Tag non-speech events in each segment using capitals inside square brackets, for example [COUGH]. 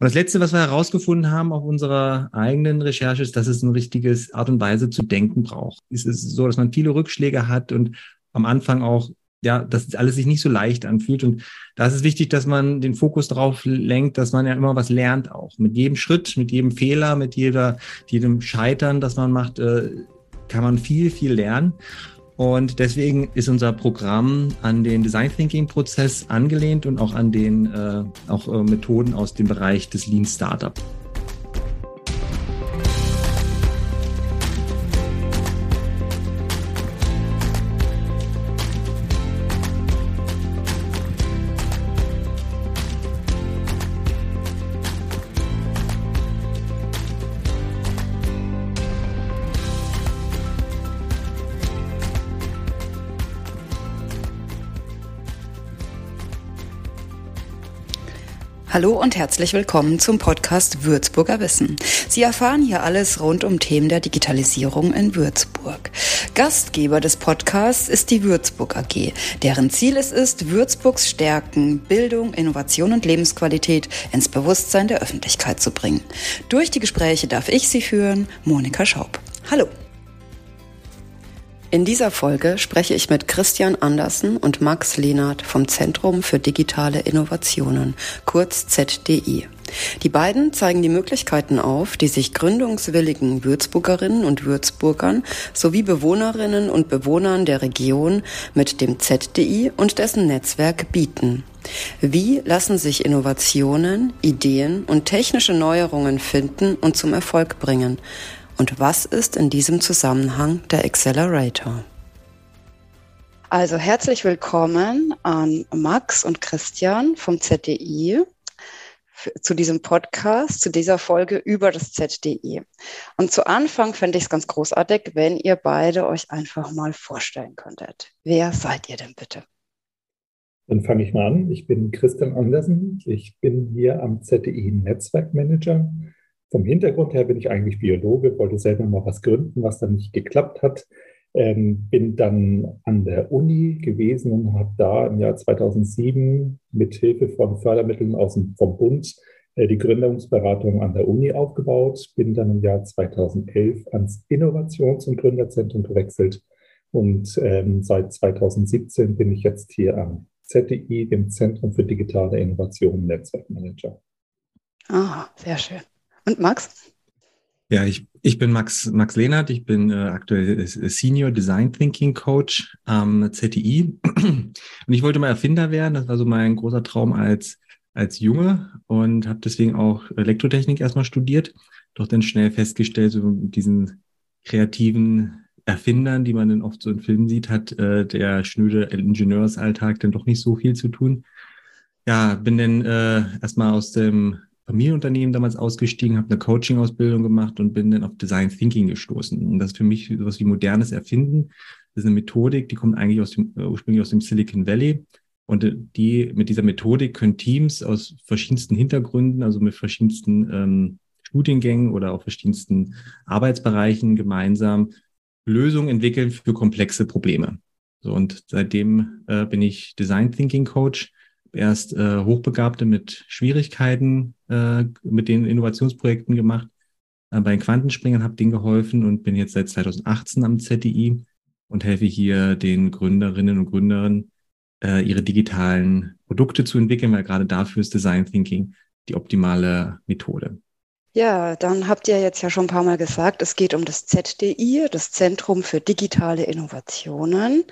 Und das Letzte, was wir herausgefunden haben auf unserer eigenen Recherche, ist, dass es eine richtige Art und Weise zu denken braucht. Es ist so, dass man viele Rückschläge hat und am Anfang auch, ja, dass alles sich nicht so leicht anfühlt. Und da ist es wichtig, dass man den Fokus darauf lenkt, dass man ja immer was lernt auch. Mit jedem Schritt, mit jedem Fehler, mit jeder, jedem Scheitern, das man macht, äh, kann man viel, viel lernen. Und deswegen ist unser Programm an den Design Thinking Prozess angelehnt und auch an den äh, auch äh, Methoden aus dem Bereich des Lean Startup. Hallo und herzlich willkommen zum Podcast Würzburger Wissen. Sie erfahren hier alles rund um Themen der Digitalisierung in Würzburg. Gastgeber des Podcasts ist die Würzburg AG, deren Ziel es ist, Würzburgs Stärken, Bildung, Innovation und Lebensqualität ins Bewusstsein der Öffentlichkeit zu bringen. Durch die Gespräche darf ich Sie führen, Monika Schaub. Hallo. In dieser Folge spreche ich mit Christian Andersen und Max Lehnert vom Zentrum für digitale Innovationen, kurz ZDI. Die beiden zeigen die Möglichkeiten auf, die sich gründungswilligen Würzburgerinnen und Würzburgern sowie Bewohnerinnen und Bewohnern der Region mit dem ZDI und dessen Netzwerk bieten. Wie lassen sich Innovationen, Ideen und technische Neuerungen finden und zum Erfolg bringen? Und was ist in diesem Zusammenhang der Accelerator? Also herzlich willkommen an Max und Christian vom ZDI zu diesem Podcast, zu dieser Folge über das ZDI. Und zu Anfang fände ich es ganz großartig, wenn ihr beide euch einfach mal vorstellen könntet. Wer seid ihr denn bitte? Dann fange ich mal an. Ich bin Christian Andersen. Ich bin hier am ZDI Netzwerkmanager vom Hintergrund her bin ich eigentlich Biologe, wollte selber mal was gründen, was dann nicht geklappt hat. Ähm, bin dann an der Uni gewesen und habe da im Jahr 2007 mit Hilfe von Fördermitteln aus dem, vom Bund äh, die Gründungsberatung an der Uni aufgebaut. Bin dann im Jahr 2011 ans Innovations- und Gründerzentrum gewechselt und ähm, seit 2017 bin ich jetzt hier am ZDI, dem Zentrum für digitale Innovation Netzwerkmanager. Ah, sehr schön. Und Max? Ja, ich, ich bin Max, Max Lehnert. Ich bin äh, aktuell Senior Design Thinking Coach am ZTI. Und ich wollte mal Erfinder werden. Das war so mein großer Traum als, als Junge und habe deswegen auch Elektrotechnik erstmal studiert. Doch dann schnell festgestellt, so mit diesen kreativen Erfindern, die man dann oft so in Filmen sieht, hat äh, der schnöde Ingenieursalltag dann doch nicht so viel zu tun. Ja, bin dann äh, erstmal aus dem Familienunternehmen damals ausgestiegen, habe eine Coaching-Ausbildung gemacht und bin dann auf Design Thinking gestoßen. Und das ist für mich sowas wie modernes Erfinden. Das ist eine Methodik, die kommt eigentlich aus dem, äh, ursprünglich aus dem Silicon Valley. Und äh, die, mit dieser Methodik können Teams aus verschiedensten Hintergründen, also mit verschiedensten ähm, Studiengängen oder auch verschiedensten Arbeitsbereichen gemeinsam Lösungen entwickeln für komplexe Probleme. So, und seitdem äh, bin ich Design Thinking Coach erst äh, Hochbegabte mit Schwierigkeiten äh, mit den Innovationsprojekten gemacht. Äh, bei den Quantenspringern habe denen geholfen und bin jetzt seit 2018 am ZDI und helfe hier den Gründerinnen und Gründern, äh, ihre digitalen Produkte zu entwickeln, weil gerade dafür ist Design Thinking die optimale Methode. Ja, dann habt ihr jetzt ja schon ein paar Mal gesagt, es geht um das ZDI, das Zentrum für digitale Innovationen.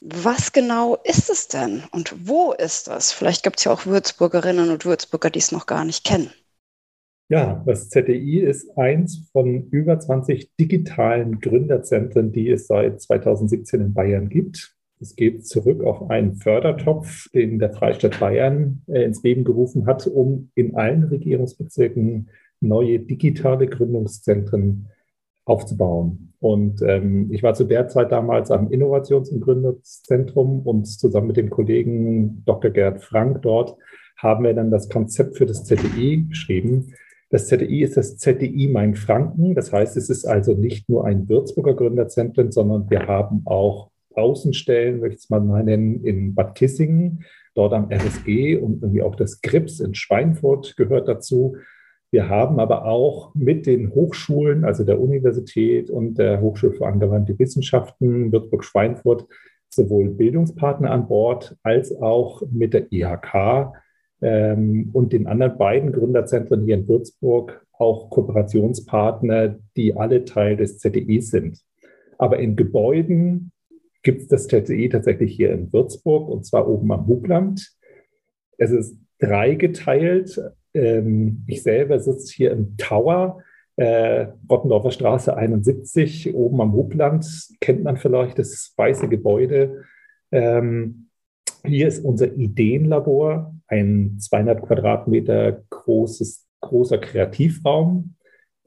Was genau ist es denn und wo ist das? Vielleicht gibt es ja auch Würzburgerinnen und Würzburger, die es noch gar nicht kennen. Ja, das ZDI ist eins von über 20 digitalen Gründerzentren, die es seit 2017 in Bayern gibt. Es geht zurück auf einen Fördertopf, den der Freistaat Bayern äh, ins Leben gerufen hat, um in allen Regierungsbezirken neue digitale Gründungszentren aufzubauen. Und ähm, ich war zu der Zeit damals am Innovations- und Gründerzentrum und zusammen mit dem Kollegen Dr. Gerd Frank dort haben wir dann das Konzept für das ZDI geschrieben. Das ZDI ist das ZDI Main-Franken. Das heißt, es ist also nicht nur ein Würzburger Gründerzentrum, sondern wir haben auch Außenstellen, möchte ich es mal nennen, in Bad Kissingen dort am RSG und irgendwie auch das GRIPS in Schweinfurt gehört dazu. Wir haben aber auch mit den Hochschulen, also der Universität und der Hochschule für angewandte Wissenschaften Würzburg-Schweinfurt, sowohl Bildungspartner an Bord als auch mit der IHK ähm, und den anderen beiden Gründerzentren hier in Würzburg auch Kooperationspartner, die alle Teil des ZDI sind. Aber in Gebäuden gibt es das ZDI tatsächlich hier in Würzburg und zwar oben am Hubland. Es ist dreigeteilt. Ähm, ich selber sitze hier im Tower, äh, Rottendorfer Straße 71, oben am Hubland. Kennt man vielleicht das weiße Gebäude. Ähm, hier ist unser Ideenlabor, ein 200 Quadratmeter großes, großer Kreativraum.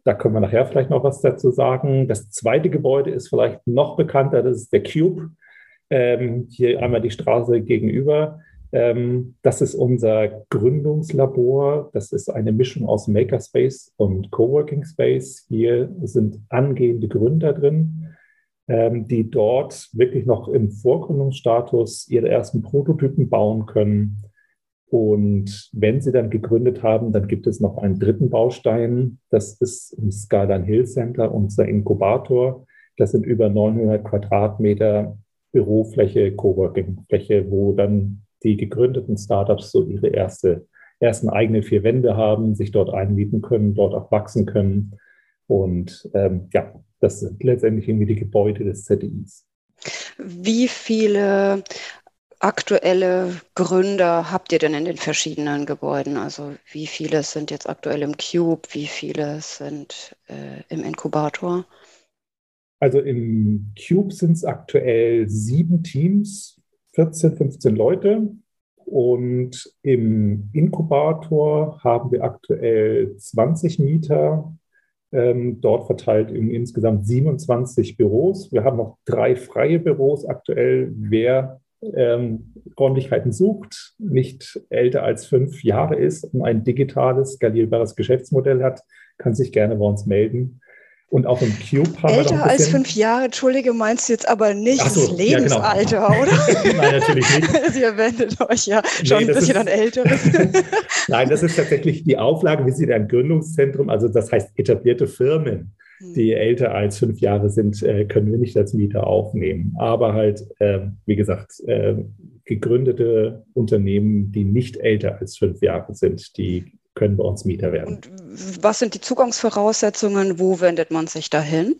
Da können wir nachher vielleicht noch was dazu sagen. Das zweite Gebäude ist vielleicht noch bekannter, das ist der Cube. Ähm, hier einmal die Straße gegenüber. Ähm, das ist unser Gründungslabor. Das ist eine Mischung aus Makerspace und Coworking Space. Hier sind angehende Gründer drin, ähm, die dort wirklich noch im Vorgründungsstatus ihre ersten Prototypen bauen können. Und wenn sie dann gegründet haben, dann gibt es noch einen dritten Baustein. Das ist im Skyline Hill Center, unser Inkubator. Das sind über 900 Quadratmeter Bürofläche, Coworking-Fläche, wo dann die gegründeten Startups so ihre erste, ersten eigenen vier Wände haben, sich dort einmieten können, dort auch wachsen können. Und ähm, ja, das sind letztendlich irgendwie die Gebäude des ZDIs. Wie viele aktuelle Gründer habt ihr denn in den verschiedenen Gebäuden? Also wie viele sind jetzt aktuell im Cube, wie viele sind äh, im Inkubator? Also im Cube sind es aktuell sieben Teams, 14, 15 Leute. Und im Inkubator haben wir aktuell 20 Mieter, ähm, dort verteilt in insgesamt 27 Büros. Wir haben noch drei freie Büros aktuell. Wer ähm, Räumlichkeiten sucht, nicht älter als fünf Jahre ist und ein digitales, skalierbares Geschäftsmodell hat, kann sich gerne bei uns melden. Und auch im Cube haben Älter wir als fünf Jahre, Entschuldige, meinst du jetzt aber nicht so, das Lebensalter, ja, genau. [LAUGHS] oder? Nein, natürlich nicht. [LAUGHS] Ihr wendet euch ja schon nee, ein bisschen ist, an Älteres. [LAUGHS] Nein, das ist tatsächlich die Auflage. Wir sind ein Gründungszentrum, also das heißt etablierte Firmen, hm. die älter als fünf Jahre sind, äh, können wir nicht als Mieter aufnehmen. Aber halt, ähm, wie gesagt, ähm, gegründete Unternehmen, die nicht älter als fünf Jahre sind, die können bei uns Mieter werden. Und was sind die Zugangsvoraussetzungen? Wo wendet man sich dahin?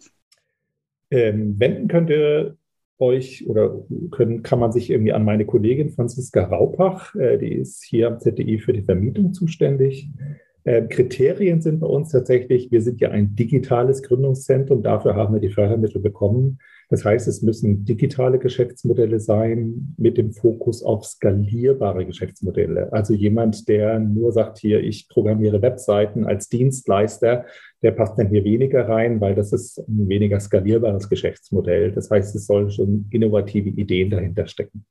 Ähm, wenden könnte euch oder können, kann man sich irgendwie an meine Kollegin Franziska Raupach, äh, die ist hier am ZDI für die Vermietung zuständig. Äh, Kriterien sind bei uns tatsächlich, wir sind ja ein digitales Gründungszentrum, dafür haben wir die Fördermittel bekommen. Das heißt, es müssen digitale Geschäftsmodelle sein mit dem Fokus auf skalierbare Geschäftsmodelle. Also jemand, der nur sagt, hier, ich programmiere Webseiten als Dienstleister, der passt dann hier weniger rein, weil das ist ein weniger skalierbares Geschäftsmodell. Das heißt, es sollen schon innovative Ideen dahinter stecken.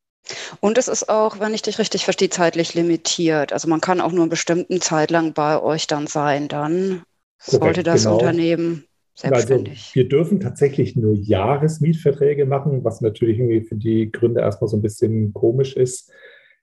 Und es ist auch, wenn ich dich richtig verstehe, zeitlich limitiert. Also man kann auch nur eine bestimmte Zeit lang bei euch dann sein. Dann Korrekt, sollte das genau. Unternehmen Selbstständig. Also wir dürfen tatsächlich nur Jahresmietverträge machen, was natürlich irgendwie für die Gründer erstmal so ein bisschen komisch ist.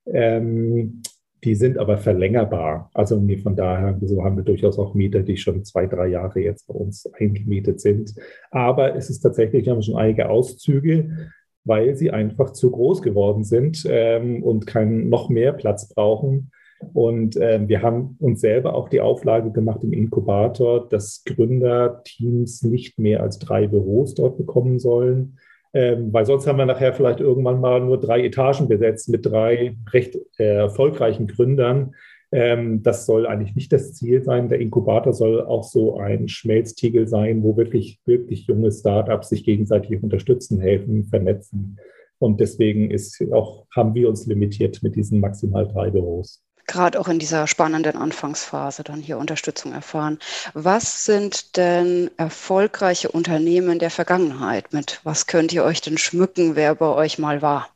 Ähm, die sind aber verlängerbar. Also von daher, so haben wir durchaus auch Mieter, die schon zwei, drei Jahre jetzt bei uns eingemietet sind. Aber es ist tatsächlich, wir haben schon einige Auszüge, weil sie einfach zu groß geworden sind ähm, und keinen noch mehr Platz brauchen. Und äh, wir haben uns selber auch die Auflage gemacht im Inkubator, dass Gründerteams nicht mehr als drei Büros dort bekommen sollen. Ähm, weil sonst haben wir nachher vielleicht irgendwann mal nur drei Etagen besetzt mit drei recht äh, erfolgreichen Gründern. Ähm, das soll eigentlich nicht das Ziel sein. Der Inkubator soll auch so ein Schmelztiegel sein, wo wirklich, wirklich junge Startups sich gegenseitig unterstützen, helfen, vernetzen. Und deswegen ist auch, haben wir uns limitiert mit diesen maximal drei Büros gerade auch in dieser spannenden Anfangsphase dann hier Unterstützung erfahren. Was sind denn erfolgreiche Unternehmen der Vergangenheit? Mit was könnt ihr euch denn schmücken, wer bei euch mal war?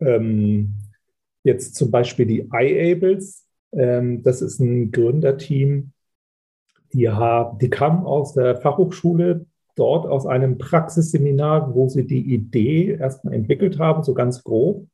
Ähm, jetzt zum Beispiel die iAbles. Ähm, das ist ein Gründerteam, die, haben, die kamen aus der Fachhochschule, dort aus einem Praxisseminar, wo sie die Idee erstmal entwickelt haben, so ganz grob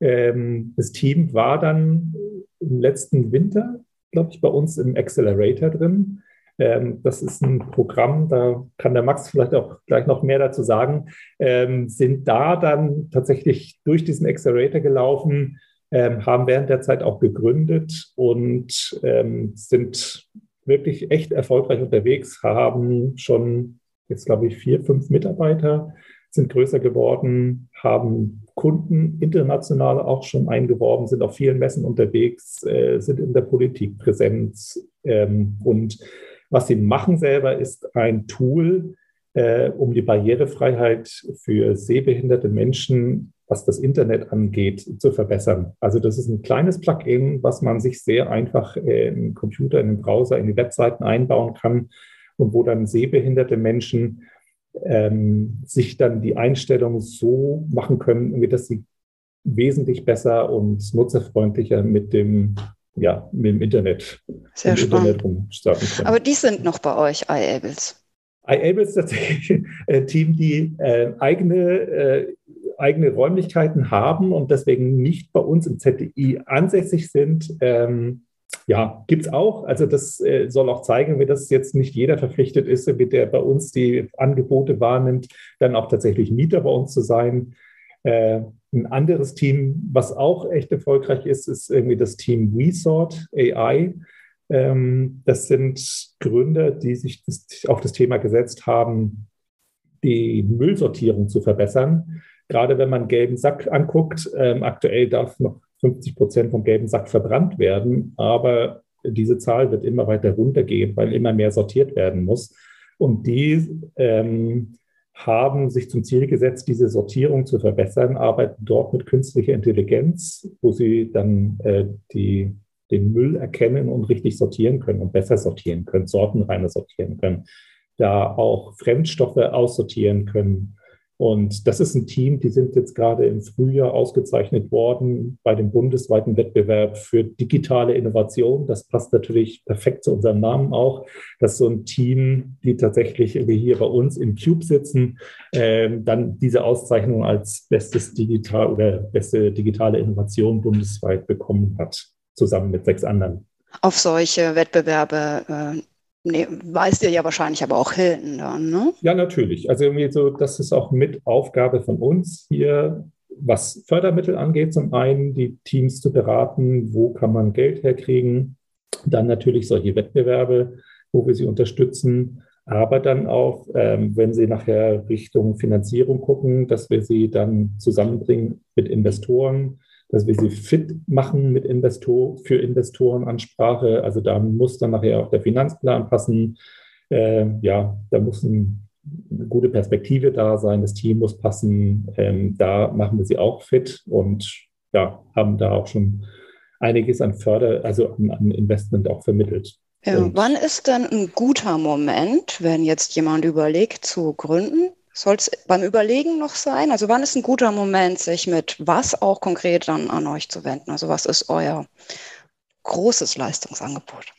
Ähm, das Team war dann im letzten Winter, glaube ich, bei uns im Accelerator drin. Ähm, das ist ein Programm, da kann der Max vielleicht auch gleich noch mehr dazu sagen, ähm, sind da dann tatsächlich durch diesen Accelerator gelaufen, ähm, haben während der Zeit auch gegründet und ähm, sind wirklich echt erfolgreich unterwegs, haben schon jetzt, glaube ich, vier, fünf Mitarbeiter, sind größer geworden, haben Kunden international auch schon eingeworben, sind auf vielen Messen unterwegs, äh, sind in der Politik präsent ähm, und was sie machen selber ist ein Tool, äh, um die Barrierefreiheit für sehbehinderte Menschen, was das Internet angeht, zu verbessern. Also das ist ein kleines Plugin, was man sich sehr einfach äh, im Computer, in den Browser, in die Webseiten einbauen kann und wo dann sehbehinderte Menschen ähm, sich dann die Einstellung so machen können, dass sie wesentlich besser und nutzerfreundlicher mit dem ja, mit dem Internet, Sehr spannend. Internet Aber die sind noch bei euch, iAbles. iAbles ist tatsächlich [LAUGHS] ein Team, die äh, eigene, äh, eigene Räumlichkeiten haben und deswegen nicht bei uns im ZDI ansässig sind. Ähm, ja, gibt es auch. Also das äh, soll auch zeigen, wie das jetzt nicht jeder verpflichtet ist, mit der bei uns die Angebote wahrnimmt, dann auch tatsächlich Mieter bei uns zu sein. Äh, ein anderes Team, was auch echt erfolgreich ist, ist irgendwie das Team WeSort AI. Ähm, das sind Gründer, die sich das, auf das Thema gesetzt haben, die Müllsortierung zu verbessern. Gerade wenn man gelben Sack anguckt, ähm, aktuell darf noch 50 Prozent vom gelben Sack verbrannt werden, aber diese Zahl wird immer weiter runtergehen, weil immer mehr sortiert werden muss. Und die ähm, haben sich zum Ziel gesetzt, diese Sortierung zu verbessern, arbeiten dort mit künstlicher Intelligenz, wo sie dann äh, die, den Müll erkennen und richtig sortieren können und besser sortieren können, sortenreiner sortieren können, da auch Fremdstoffe aussortieren können und das ist ein Team, die sind jetzt gerade im Frühjahr ausgezeichnet worden bei dem bundesweiten Wettbewerb für digitale Innovation. Das passt natürlich perfekt zu unserem Namen auch. Das ist so ein Team, die tatsächlich hier bei uns im Cube sitzen, äh, dann diese Auszeichnung als bestes digital oder beste digitale Innovation bundesweit bekommen hat, zusammen mit sechs anderen. Auf solche Wettbewerbe äh, Nee, weißt ihr ja wahrscheinlich aber auch Hilton dann, ne? Ja, natürlich. Also irgendwie so, das ist auch mit Aufgabe von uns hier, was Fördermittel angeht, zum einen die Teams zu beraten, wo kann man Geld herkriegen, dann natürlich solche Wettbewerbe, wo wir sie unterstützen, aber dann auch, ähm, wenn sie nachher Richtung Finanzierung gucken, dass wir sie dann zusammenbringen mit Investoren, dass wir sie fit machen mit Investor, für Investorenansprache. Also da muss dann nachher auch der Finanzplan passen. Äh, ja, da muss ein, eine gute Perspektive da sein, das Team muss passen. Ähm, da machen wir sie auch fit und ja, haben da auch schon einiges an Förder, also an, an Investment auch vermittelt. Ja, wann ist denn ein guter Moment, wenn jetzt jemand überlegt zu gründen? Soll es beim Überlegen noch sein? Also wann ist ein guter Moment, sich mit was auch konkret dann an euch zu wenden? Also was ist euer großes Leistungsangebot?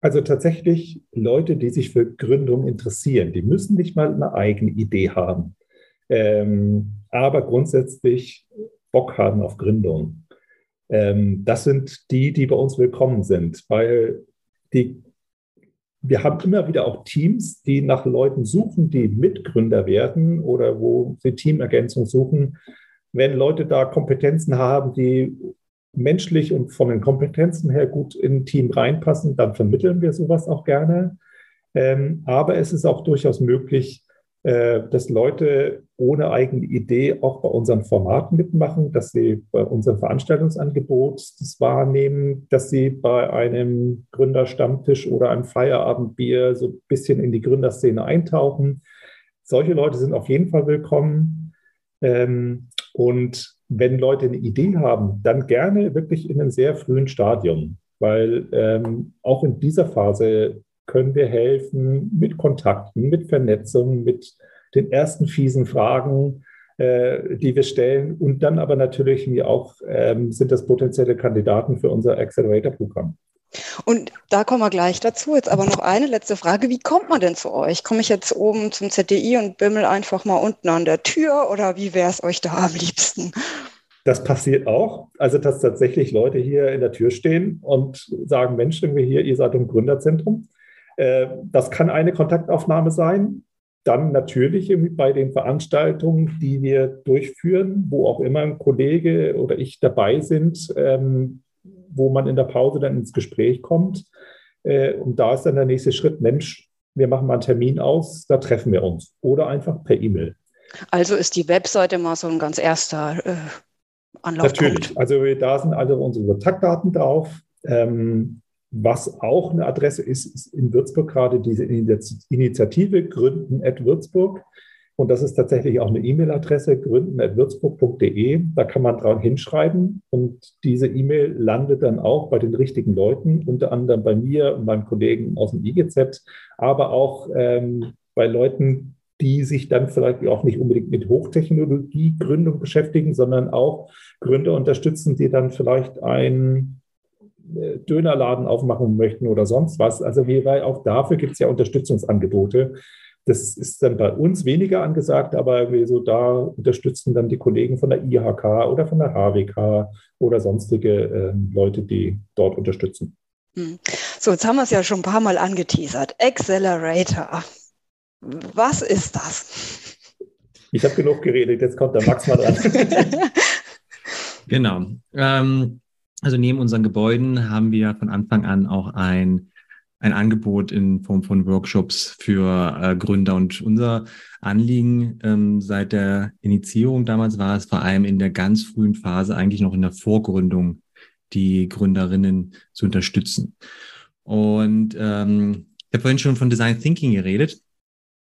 Also tatsächlich Leute, die sich für Gründung interessieren, die müssen nicht mal eine eigene Idee haben, ähm, aber grundsätzlich Bock haben auf Gründung. Ähm, das sind die, die bei uns willkommen sind, weil die wir haben immer wieder auch Teams, die nach Leuten suchen, die Mitgründer werden oder wo sie Teamergänzung suchen. Wenn Leute da Kompetenzen haben, die menschlich und von den Kompetenzen her gut in ein Team reinpassen, dann vermitteln wir sowas auch gerne. Ähm, aber es ist auch durchaus möglich, dass Leute ohne eigene Idee auch bei unseren Formaten mitmachen, dass sie bei unserem Veranstaltungsangebot das wahrnehmen, dass sie bei einem Gründerstammtisch oder einem Feierabendbier so ein bisschen in die Gründerszene eintauchen. Solche Leute sind auf jeden Fall willkommen. Ähm, und wenn Leute eine Idee haben, dann gerne wirklich in einem sehr frühen Stadium, weil ähm, auch in dieser Phase können wir helfen mit Kontakten, mit Vernetzung, mit den ersten fiesen Fragen, äh, die wir stellen. Und dann aber natürlich auch ähm, sind das potenzielle Kandidaten für unser Accelerator-Programm. Und da kommen wir gleich dazu. Jetzt aber noch eine letzte Frage. Wie kommt man denn zu euch? Komme ich jetzt oben zum ZDI und bimmel einfach mal unten an der Tür oder wie wäre es euch da am liebsten? Das passiert auch. Also, dass tatsächlich Leute hier in der Tür stehen und sagen, Mensch, irgendwie hier, ihr seid im Gründerzentrum. Äh, das kann eine Kontaktaufnahme sein. Dann natürlich bei den Veranstaltungen, die wir durchführen, wo auch immer ein Kollege oder ich dabei sind, ähm, wo man in der Pause dann ins Gespräch kommt. Äh, und da ist dann der nächste Schritt, Mensch, wir machen mal einen Termin aus, da treffen wir uns. Oder einfach per E-Mail. Also ist die Webseite mal so ein ganz erster äh, Anlaufpunkt. Natürlich. Also da sind alle unsere Kontaktdaten drauf. Ähm, was auch eine Adresse ist, ist in Würzburg gerade diese Initiative Gründen at Würzburg. Und das ist tatsächlich auch eine E-Mail-Adresse, gründen.würzburg.de. Da kann man dran hinschreiben und diese E-Mail landet dann auch bei den richtigen Leuten, unter anderem bei mir und meinem Kollegen aus dem IGZ, aber auch ähm, bei Leuten, die sich dann vielleicht auch nicht unbedingt mit Hochtechnologiegründung beschäftigen, sondern auch Gründer unterstützen, die dann vielleicht ein Dönerladen aufmachen möchten oder sonst was. Also wir, auch dafür gibt es ja Unterstützungsangebote. Das ist dann bei uns weniger angesagt, aber wir so da unterstützen dann die Kollegen von der IHK oder von der HWK oder sonstige äh, Leute, die dort unterstützen. Hm. So, jetzt haben wir es ja schon ein paar Mal angeteasert. Accelerator. Was ist das? Ich habe genug geredet, jetzt kommt der Max mal dran. [LAUGHS] [LAUGHS] genau. Ähm, also neben unseren Gebäuden haben wir von Anfang an auch ein, ein Angebot in Form von Workshops für äh, Gründer. Und unser Anliegen ähm, seit der Initiierung damals war es vor allem in der ganz frühen Phase, eigentlich noch in der Vorgründung, die Gründerinnen zu unterstützen. Und ähm, ich habe vorhin schon von Design Thinking geredet.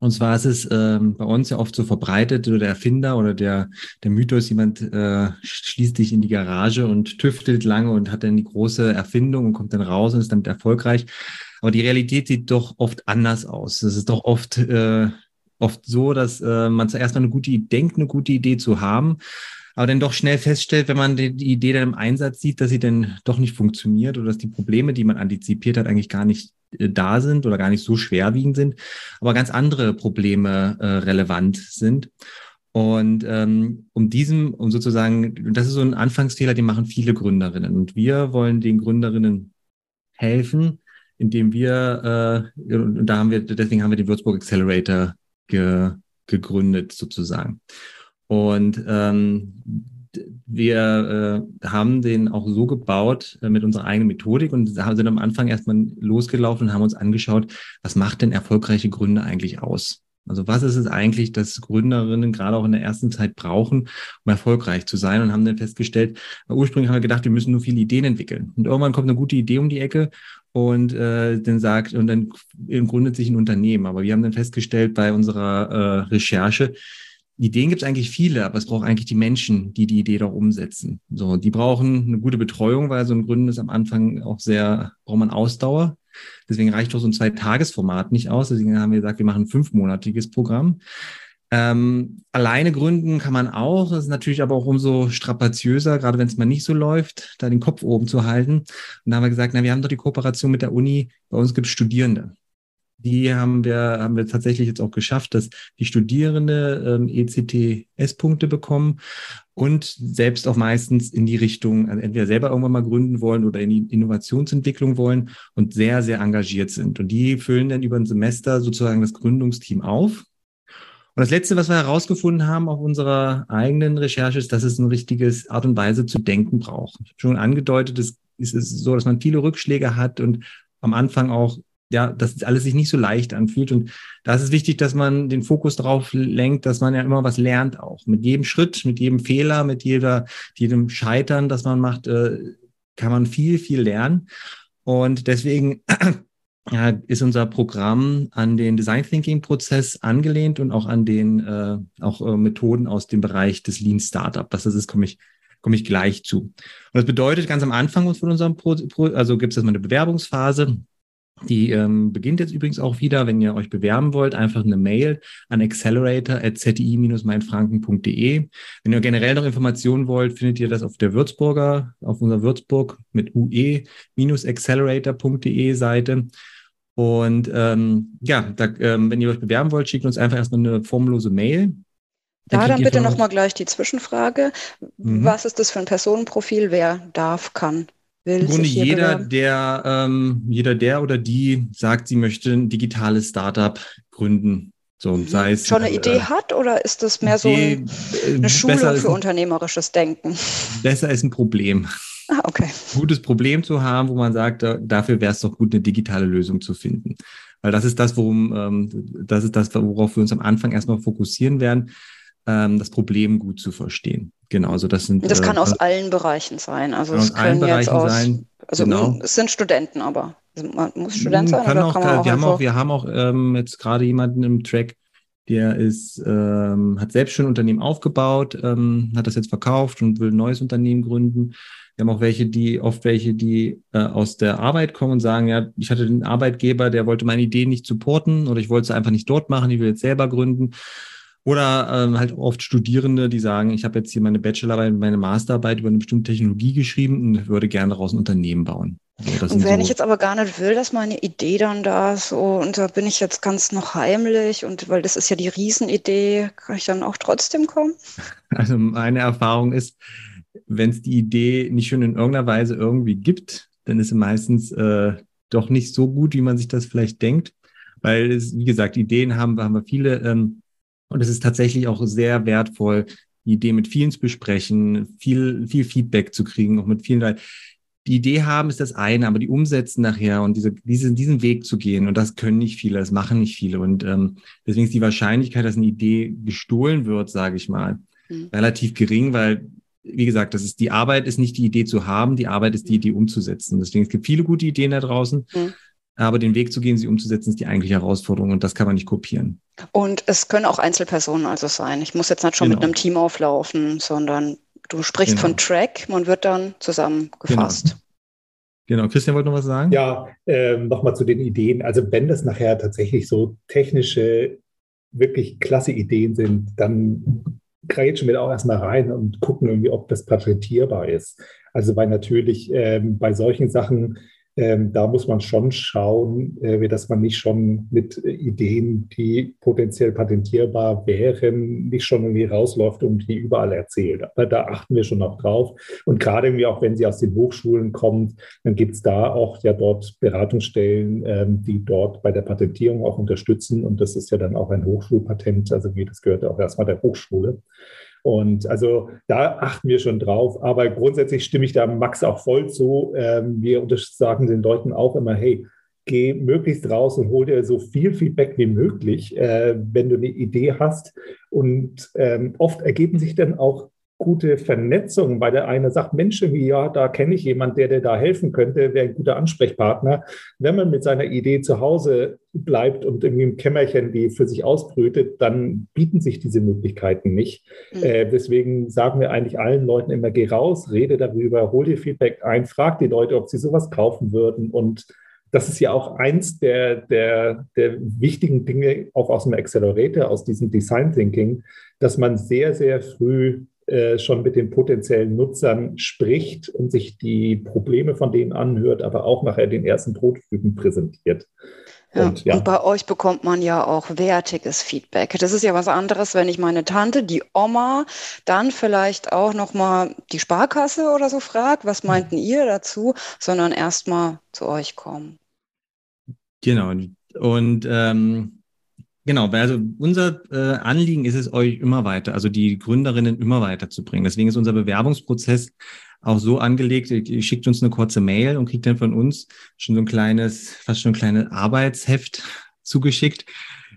Und zwar ist es ähm, bei uns ja oft so verbreitet, oder der Erfinder oder der, der Mythos, jemand äh, schließt dich in die Garage und tüftelt lange und hat dann die große Erfindung und kommt dann raus und ist damit erfolgreich. Aber die Realität sieht doch oft anders aus. Es ist doch oft, äh, oft so, dass äh, man zuerst mal eine gute Idee denkt, eine gute Idee zu haben, aber dann doch schnell feststellt, wenn man die, Idee dann im Einsatz sieht, dass sie dann doch nicht funktioniert oder dass die Probleme, die man antizipiert hat, eigentlich gar nicht da sind oder gar nicht so schwerwiegend sind, aber ganz andere Probleme äh, relevant sind. Und ähm, um diesem, um sozusagen, das ist so ein Anfangsfehler, den machen viele Gründerinnen. Und wir wollen den Gründerinnen helfen, indem wir, äh, und da haben wir, deswegen haben wir den Würzburg Accelerator ge, gegründet sozusagen. Und ähm, wir äh, haben den auch so gebaut äh, mit unserer eigenen Methodik und sind am Anfang erstmal losgelaufen und haben uns angeschaut, was macht denn erfolgreiche Gründer eigentlich aus? Also was ist es eigentlich, dass Gründerinnen gerade auch in der ersten Zeit brauchen, um erfolgreich zu sein und haben dann festgestellt, ursprünglich haben wir gedacht, wir müssen nur viele Ideen entwickeln. Und irgendwann kommt eine gute Idee um die Ecke und äh, dann sagt, und dann gründet sich ein Unternehmen. Aber wir haben dann festgestellt bei unserer äh, Recherche, Ideen gibt es eigentlich viele, aber es braucht eigentlich die Menschen, die die Idee doch umsetzen. So, die brauchen eine gute Betreuung, weil so ein Gründen ist am Anfang auch sehr, braucht man Ausdauer. Deswegen reicht doch so ein Zwei-Tages-Format nicht aus. Deswegen haben wir gesagt, wir machen ein fünfmonatiges Programm. Ähm, alleine gründen kann man auch. Das ist natürlich aber auch umso strapaziöser, gerade wenn es mal nicht so läuft, da den Kopf oben zu halten. Und da haben wir gesagt, na, wir haben doch die Kooperation mit der Uni. Bei uns gibt es Studierende die haben wir, haben wir tatsächlich jetzt auch geschafft, dass die Studierende ähm, ECTS-Punkte bekommen und selbst auch meistens in die Richtung, also entweder selber irgendwann mal gründen wollen oder in die Innovationsentwicklung wollen und sehr, sehr engagiert sind. Und die füllen dann über ein Semester sozusagen das Gründungsteam auf. Und das Letzte, was wir herausgefunden haben auf unserer eigenen Recherche, ist, dass es eine richtige Art und Weise zu denken braucht. Ich habe schon angedeutet, es ist so, dass man viele Rückschläge hat und am Anfang auch ja, dass alles sich nicht so leicht anfühlt. Und da ist es wichtig, dass man den Fokus darauf lenkt, dass man ja immer was lernt auch. Mit jedem Schritt, mit jedem Fehler, mit jeder, jedem Scheitern, das man macht, äh, kann man viel, viel lernen. Und deswegen [CLEARS THROAT] ist unser Programm an den Design Thinking Prozess angelehnt und auch an den äh, auch äh, Methoden aus dem Bereich des Lean Startup. Das ist, komme ich komme ich gleich zu. Und das bedeutet ganz am Anfang von unserem Pro also gibt es erstmal eine Bewerbungsphase. Die ähm, beginnt jetzt übrigens auch wieder, wenn ihr euch bewerben wollt, einfach eine Mail an accelerator.zi-mainfranken.de. Wenn ihr generell noch Informationen wollt, findet ihr das auf der Würzburger, auf unserer Würzburg mit ue-accelerator.de Seite. Und ähm, ja, da, ähm, wenn ihr euch bewerben wollt, schickt uns einfach erstmal eine formlose Mail Da dann bitte nochmal gleich die Zwischenfrage. Mhm. Was ist das für ein Personenprofil? Wer darf, kann, will? Im Grunde jeder, der, ähm, jeder, der oder die sagt, sie möchte ein digitales Startup gründen. So, mhm. sei es, Schon eine äh, Idee hat oder ist das mehr Idee, so ein, eine Schulung für unternehmerisches Denken? Besser ist ein Problem. Ah, okay. Gutes Problem zu haben, wo man sagt, dafür wäre es doch gut, eine digitale Lösung zu finden. Weil das ist das, worum, ähm, das ist das, worauf wir uns am Anfang erstmal fokussieren werden ähm, das Problem gut zu verstehen. Genau, also das sind. Das kann äh, aus allen Bereichen sein. Also es können jetzt aus, sein. Also genau. es sind Studenten, aber man muss Student sein. Kann auch, kann man auch wir, haben auch, wir haben auch ähm, jetzt gerade jemanden im Track, der ist, ähm, hat selbst schon ein Unternehmen aufgebaut, ähm, hat das jetzt verkauft und will ein neues Unternehmen gründen. Wir haben auch welche, die, oft welche, die äh, aus der Arbeit kommen und sagen, ja, ich hatte den Arbeitgeber, der wollte meine Idee nicht supporten oder ich wollte es einfach nicht dort machen, ich will jetzt selber gründen. Oder ähm, halt oft Studierende, die sagen, ich habe jetzt hier meine Bachelorarbeit, meine Masterarbeit über eine bestimmte Technologie geschrieben und würde gerne daraus ein Unternehmen bauen. Also und wenn so ich jetzt aber gar nicht will, dass meine Idee dann da so, und da bin ich jetzt ganz noch heimlich und weil das ist ja die Riesenidee, kann ich dann auch trotzdem kommen? [LAUGHS] Also meine Erfahrung ist, wenn es die Idee nicht schon in irgendeiner Weise irgendwie gibt, dann ist sie meistens äh, doch nicht so gut, wie man sich das vielleicht denkt. Weil es, wie gesagt, Ideen haben, haben wir viele. Ähm, und es ist tatsächlich auch sehr wertvoll, die Idee mit vielen zu besprechen, viel, viel Feedback zu kriegen, auch mit vielen, weil die Idee haben ist das eine, aber die umsetzen nachher und diese, diese, diesen Weg zu gehen, und das können nicht viele, das machen nicht viele. Und ähm, deswegen ist die Wahrscheinlichkeit, dass eine Idee gestohlen wird, sage ich mal, mhm. relativ gering, weil, wie gesagt, das ist die Arbeit ist nicht die Idee zu haben, die Arbeit ist die Idee umzusetzen. Deswegen es gibt viele gute Ideen da draußen. Mhm. Aber den Weg zu gehen, sie umzusetzen, ist die eigentliche Herausforderung und das kann man nicht kopieren. Und es können auch Einzelpersonen also sein. Ich muss jetzt nicht schon genau. mit einem Team auflaufen, sondern du sprichst genau. von Track, man wird dann zusammengefasst. Genau. Genau, Christian wollte noch was sagen? Ja, ähm, nochmal zu den Ideen. Also wenn das nachher tatsächlich so technische, wirklich klasse Ideen sind, dann grätschen wir da auch erstmal rein und gucken irgendwie, ob das patentierbar ist. Also weil natürlich ähm, bei solchen Sachen ähm, da muss man schon schauen, äh, dass man nicht schon mit Ideen, die potenziell patentierbar wären, nicht schon irgendwie rausläuft und die überall erzählt. Aber da achten wir schon noch drauf. Und gerade irgendwie auch, wenn sie aus den Hochschulen kommt, dann gibt es da auch ja dort Beratungsstellen, ähm, die dort bei der Patentierung auch unterstützen. Und das ist ja dann auch ein Hochschulpatent. Also das gehört auch erstmal der Hochschule. Und also da achten wir schon drauf. Aber grundsätzlich stimme ich da Max auch voll zu. Ähm, wir sagen den Leuten auch immer, hey, geh möglichst raus und hol dir so viel Feedback wie möglich, äh, wenn du eine Idee hast. Und ähm, oft ergeben sich dann auch gute Vernetzung, weil der eine sagt, Mensch, ja, da kenne ich jemanden, der dir da helfen könnte, wäre ein guter Ansprechpartner. Wenn man mit seiner Idee zu Hause bleibt und irgendwie im Kämmerchen die für sich ausbrütet, dann bieten sich diese Möglichkeiten nicht. Mhm. Äh, deswegen sagen wir eigentlich allen Leuten immer, geh raus, rede darüber, hol dir Feedback ein, frag die Leute, ob sie sowas kaufen würden und das ist ja auch eins der, der, der wichtigen Dinge, auch aus dem Accelerator, aus diesem Design Thinking, dass man sehr, sehr früh schon mit den potenziellen Nutzern spricht und sich die Probleme von denen anhört, aber auch nachher den ersten Prototypen präsentiert. Ja, und, ja. und bei euch bekommt man ja auch wertiges Feedback. Das ist ja was anderes, wenn ich meine Tante, die Oma, dann vielleicht auch nochmal die Sparkasse oder so fragt, was meinten ihr dazu, sondern erstmal zu euch kommen. Genau. Und ähm, Genau, also unser äh, Anliegen ist es, euch immer weiter, also die Gründerinnen immer weiter zu bringen. Deswegen ist unser Bewerbungsprozess auch so angelegt, ihr schickt uns eine kurze Mail und kriegt dann von uns schon so ein kleines, fast schon ein kleines Arbeitsheft [LAUGHS] zugeschickt,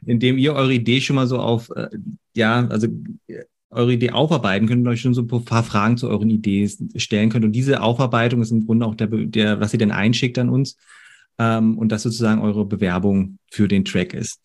in dem ihr eure Idee schon mal so auf, äh, ja, also äh, eure Idee aufarbeiten könnt und euch schon so ein paar Fragen zu euren Ideen stellen könnt. Und diese Aufarbeitung ist im Grunde auch der, der was ihr denn einschickt an uns ähm, und das sozusagen eure Bewerbung für den Track ist.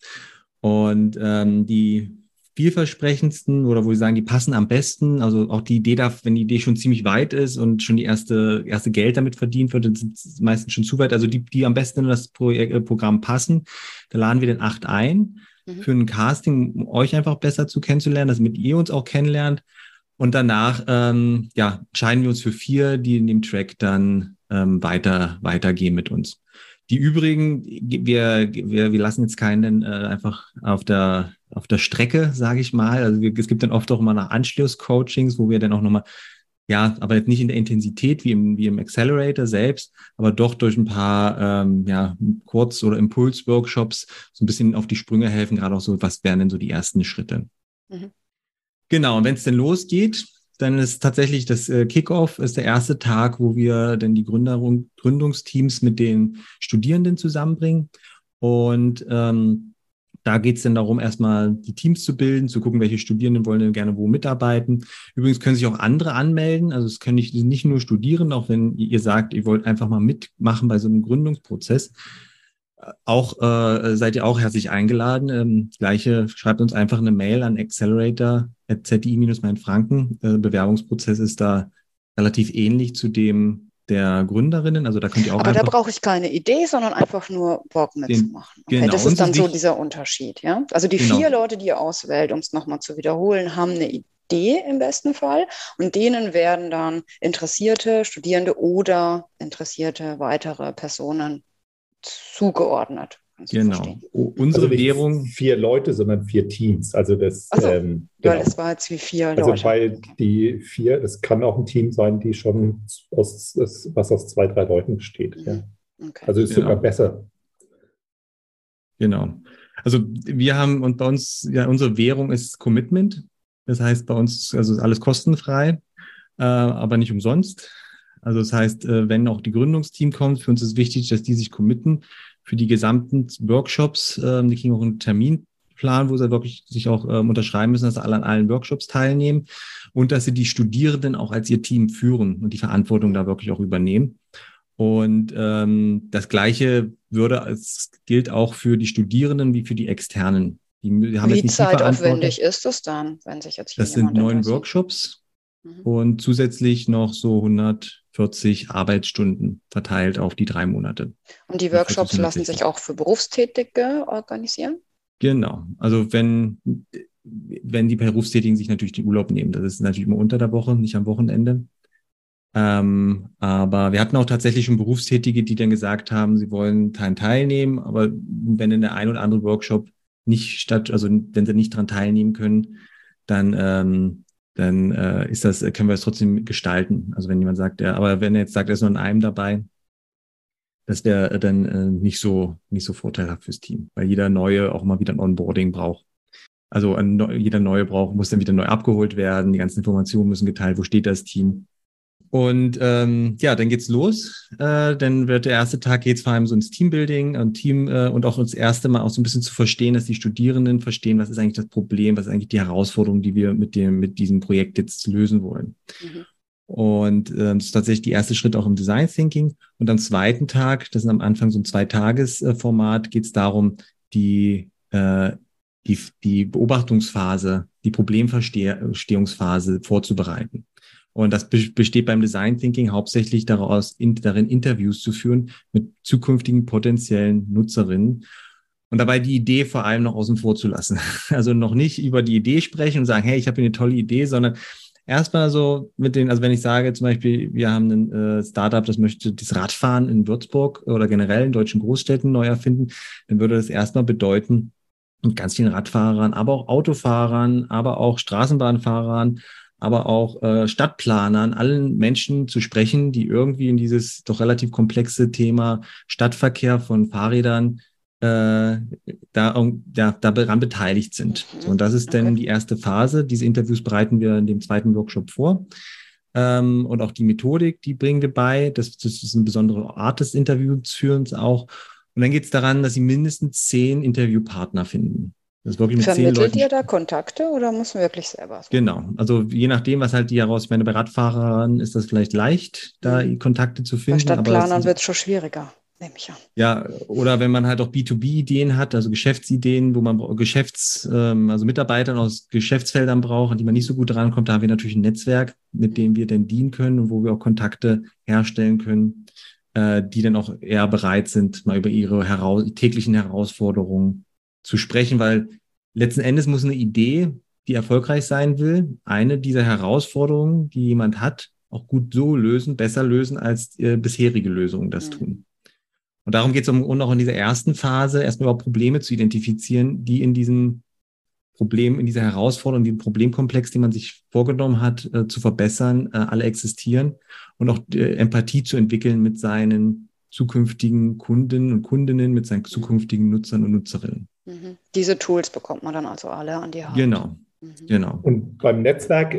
Und ähm, die vielversprechendsten oder wo sie sagen, die passen am besten, also auch die Idee darf, wenn die Idee schon ziemlich weit ist und schon die erste, erste Geld damit verdient wird, dann sind es meistens schon zu weit. Also die, die am besten in das Projekt, äh, Programm passen, da laden wir den acht ein mhm. für ein Casting, um euch einfach besser zu kennenzulernen, damit ihr uns auch kennenlernt. Und danach ähm, ja, entscheiden wir uns für vier, die in dem Track dann ähm, weiter weitergehen mit uns. Die übrigen, wir, wir, wir lassen jetzt keinen äh, einfach auf der auf der Strecke, sage ich mal. Also es gibt dann oft auch immer nach Anschlusscoachings, wo wir dann auch nochmal ja, aber jetzt nicht in der Intensität wie im, wie im Accelerator selbst, aber doch durch ein paar ähm, ja, Kurz- oder Impulsworkshops so ein bisschen auf die Sprünge helfen, gerade auch so, was wären denn so die ersten Schritte. Mhm. Genau, und wenn es denn losgeht, dann ist tatsächlich das äh, Kickoff ist der erste Tag, wo wir dann die Gründerung, Gründungsteams mit den Studierenden zusammenbringen. Und ähm, da geht es dann darum, erstmal die Teams zu bilden, zu gucken, welche Studierenden wollen denn gerne wo mitarbeiten. Übrigens können sich auch andere anmelden. Also es können nicht, nicht nur Studierende, auch wenn ihr sagt, ihr wollt einfach mal mitmachen bei so einem Gründungsprozess. Auch äh, seid ihr auch herzlich eingeladen. Ähm, gleiche, schreibt uns einfach eine Mail an accelerator.zi-mainfranken. Äh, Bewerbungsprozess ist da relativ ähnlich zu dem der Gründerinnen. Also da könnt ihr auch. Aber da brauche ich keine Idee, sondern einfach nur Bock mitzumachen. Okay, genau, das ist dann so dieser Unterschied, ja. Also die genau. vier Leute, die ihr auswählt, um es nochmal zu wiederholen, haben eine Idee im besten Fall und denen werden dann interessierte Studierende oder interessierte weitere Personen zugeordnet. Genau. Unsere also Währung. Vier Leute, sondern vier Teams. Also das. So, ähm, genau. Ja, das war jetzt wie vier also Leute. Also weil die vier, es kann auch ein Team sein, die schon aus, was aus zwei, drei Leuten besteht. Ja. Okay. Also ist genau. sogar besser. Genau. Also wir haben und bei uns, ja, unsere Währung ist Commitment. Das heißt, bei uns also ist alles kostenfrei, äh, aber nicht umsonst. Also das heißt, äh, wenn auch die Gründungsteam kommt, für uns ist wichtig, dass die sich committen für die gesamten Workshops. Ähm, die kriegen auch einen Terminplan, wo sie wirklich sich auch ähm, unterschreiben müssen, dass sie alle an allen Workshops teilnehmen und dass sie die Studierenden auch als ihr Team führen und die Verantwortung da wirklich auch übernehmen. Und ähm, das Gleiche würde, es gilt auch für die Studierenden wie für die Externen. Die, die haben wie zeitaufwendig ist das dann, wenn sich jetzt Das sind neun Workshops mhm. und zusätzlich noch so 100 40 Arbeitsstunden verteilt auf die drei Monate. Und die Workshops lassen sich auch für Berufstätige organisieren? Genau. Also wenn, wenn die Berufstätigen sich natürlich den Urlaub nehmen, das ist natürlich immer unter der Woche, nicht am Wochenende. Ähm, aber wir hatten auch tatsächlich schon Berufstätige, die dann gesagt haben, sie wollen daran teilnehmen, aber wenn in der ein oder andere Workshop nicht statt, also wenn sie nicht daran teilnehmen können, dann ähm, dann äh, ist das, können wir es trotzdem gestalten. Also wenn jemand sagt, ja, aber wenn er jetzt sagt, er ist nur in einem dabei, das wäre dann äh, nicht so nicht so vorteilhaft fürs Team, weil jeder neue auch mal wieder ein Onboarding braucht. Also ein, jeder neue braucht muss dann wieder neu abgeholt werden, die ganzen Informationen müssen geteilt, wo steht das Team, und ähm, ja, dann geht's los. Äh, dann wird der erste Tag geht's vor allem so ins Teambuilding und Team äh, und auch das erste Mal auch so ein bisschen zu verstehen, dass die Studierenden verstehen, was ist eigentlich das Problem, was ist eigentlich die Herausforderung, die wir mit dem mit diesem Projekt jetzt lösen wollen. Mhm. Und ähm, das ist tatsächlich der erste Schritt auch im Design Thinking. Und am zweiten Tag, das ist am Anfang so ein Zweitagesformat, geht es darum, die, äh, die, die Beobachtungsphase, die Problemverstehungsphase vorzubereiten. Und das besteht beim Design Thinking hauptsächlich daraus, in, darin Interviews zu führen mit zukünftigen potenziellen Nutzerinnen und dabei die Idee vor allem noch außen vor zu lassen. [LAUGHS] Also noch nicht über die Idee sprechen und sagen, hey, ich habe eine tolle Idee, sondern erstmal so mit den, also wenn ich sage zum Beispiel, wir haben ein äh, Startup, das möchte das Radfahren in Würzburg oder generell in deutschen Großstädten neu erfinden, dann würde das erstmal bedeuten, mit ganz vielen Radfahrern, aber auch Autofahrern, aber auch Straßenbahnfahrern aber auch äh, Stadtplanern, allen Menschen zu sprechen, die irgendwie in dieses doch relativ komplexe Thema Stadtverkehr von Fahrrädern äh, da, ja, daran beteiligt sind. Mhm. Und das ist okay. dann die erste Phase. Diese Interviews bereiten wir in dem zweiten Workshop vor. Ähm, und auch die Methodik, die bringen wir bei. Das, das ist eine besondere Art des Interviewsführens auch. Und dann geht es daran, dass sie mindestens zehn Interviewpartner finden. Das ist wirklich mit Vermittelt zehn Leuten. ihr da Kontakte oder muss man wirklich selber? So? Genau. Also je nachdem, was halt die heraus, ich meine, bei Radfahrern ist das vielleicht leicht, da mhm. Kontakte zu finden. Bei Stadtplanern wird es schon schwieriger. Nehme ich an. Ja, oder wenn man halt auch B2B-Ideen hat, also Geschäftsideen, wo man Geschäfts-, ähm, also Mitarbeitern aus Geschäftsfeldern braucht, an die man nicht so gut rankommt, da haben wir natürlich ein Netzwerk, mit dem wir dann dienen können und wo wir auch Kontakte herstellen können, äh, die dann auch eher bereit sind, mal über ihre heraus täglichen Herausforderungen zu sprechen, weil letzten Endes muss eine Idee, die erfolgreich sein will, eine dieser Herausforderungen, die jemand hat, auch gut so lösen, besser lösen, als äh, bisherige Lösungen das mhm. tun. Und darum geht es um, und auch in dieser ersten Phase erstmal überhaupt Probleme zu identifizieren, die in diesem Problem, in dieser Herausforderung, den Problemkomplex, den man sich vorgenommen hat, äh, zu verbessern, äh, alle existieren und auch äh, Empathie zu entwickeln mit seinen zukünftigen Kunden und Kundinnen, mit seinen zukünftigen Nutzern und Nutzerinnen. Mhm. Diese Tools bekommt man dann also alle an die Hand. Genau. Mhm. Genau. Und beim Netzwerk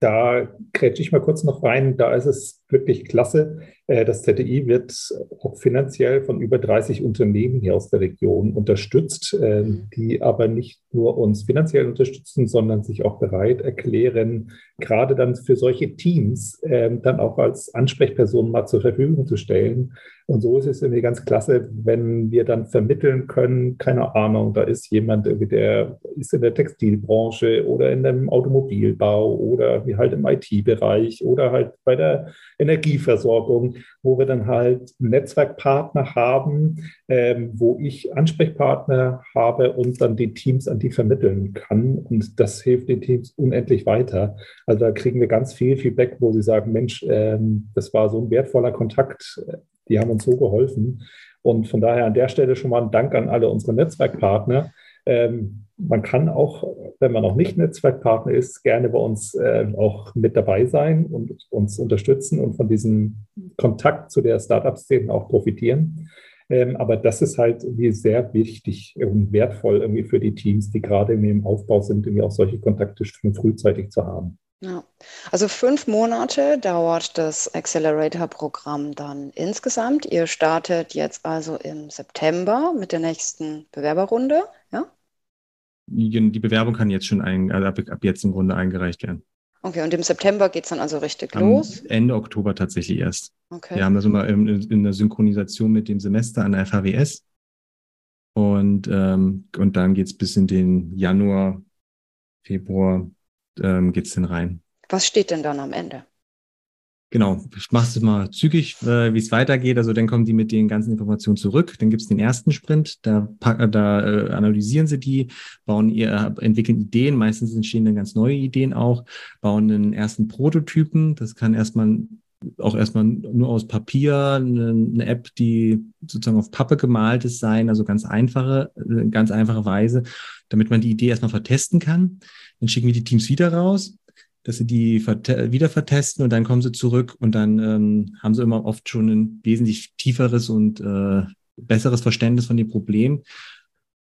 da krätsche ich mal kurz noch rein. Da ist es wirklich klasse. Äh, das ZDI wird auch finanziell von über 30 Unternehmen hier aus der Region unterstützt, äh, mhm. die aber nicht nur uns finanziell unterstützen, sondern sich auch bereit erklären, gerade dann für solche Teams äh, dann auch als Ansprechperson mal zur Verfügung zu stellen und so ist es irgendwie ganz klasse, wenn wir dann vermitteln können, keine Ahnung, da ist jemand, der ist in der Textilbranche oder in dem Automobilbau oder wie halt im IT-Bereich oder halt bei der Energieversorgung, wo wir dann halt Netzwerkpartner haben, ähm, wo ich Ansprechpartner habe und dann die Teams an die vermitteln kann. Und das hilft den Teams unendlich weiter. Also da kriegen wir ganz viel Feedback, wo sie sagen, Mensch, ähm, das war so ein wertvoller Kontakt die haben uns so geholfen. Und von daher an der Stelle schon mal ein Dank an alle unsere Netzwerkpartner. Ähm, man kann auch, wenn man noch nicht Netzwerkpartner ist, gerne bei uns äh, auch mit dabei sein und uns unterstützen und von diesem Kontakt zu der Startup-Szene auch profitieren. Ähm, aber das ist halt wie sehr wichtig und wertvoll irgendwie für die Teams, die gerade im Aufbau sind, irgendwie auch solche Kontakte schon frühzeitig zu haben. Ja. Also fünf Monate dauert das Accelerator-Programm dann insgesamt. Ihr startet jetzt also im September mit der nächsten Bewerberrunde, ja? Die Bewerbung kann jetzt schon ein, also ab, ab jetzt im Grunde eingereicht werden. Okay, und im September geht es dann also richtig Am los? Ende Oktober tatsächlich erst. Okay. Wir haben das immer in, in der Synchronisation mit dem Semester an der FHWS. Und, ähm, und dann geht es bis in den Januar, Februar ähm, geht es denn rein. Was steht denn dann am Ende? Genau, ich mache es mal zügig, äh, wie es weitergeht. Also dann kommen die mit den ganzen Informationen zurück. Dann gibt es den ersten Sprint, da, da äh, analysieren sie die, bauen ihr, entwickeln Ideen, meistens entstehen dann ganz neue Ideen auch, bauen einen ersten Prototypen. Das kann erstmal auch erstmal nur aus Papier, eine, eine, App, die sozusagen auf Pappe gemalt ist, sein, also ganz einfache, äh, ganz einfache Weise, damit man die Idee erstmal vertesten kann. Dann schicken wir die Teams wieder raus, dass sie die wieder vertesten und dann kommen sie zurück und dann ähm, haben sie immer oft schon ein wesentlich tieferes und äh, besseres Verständnis von dem Problem.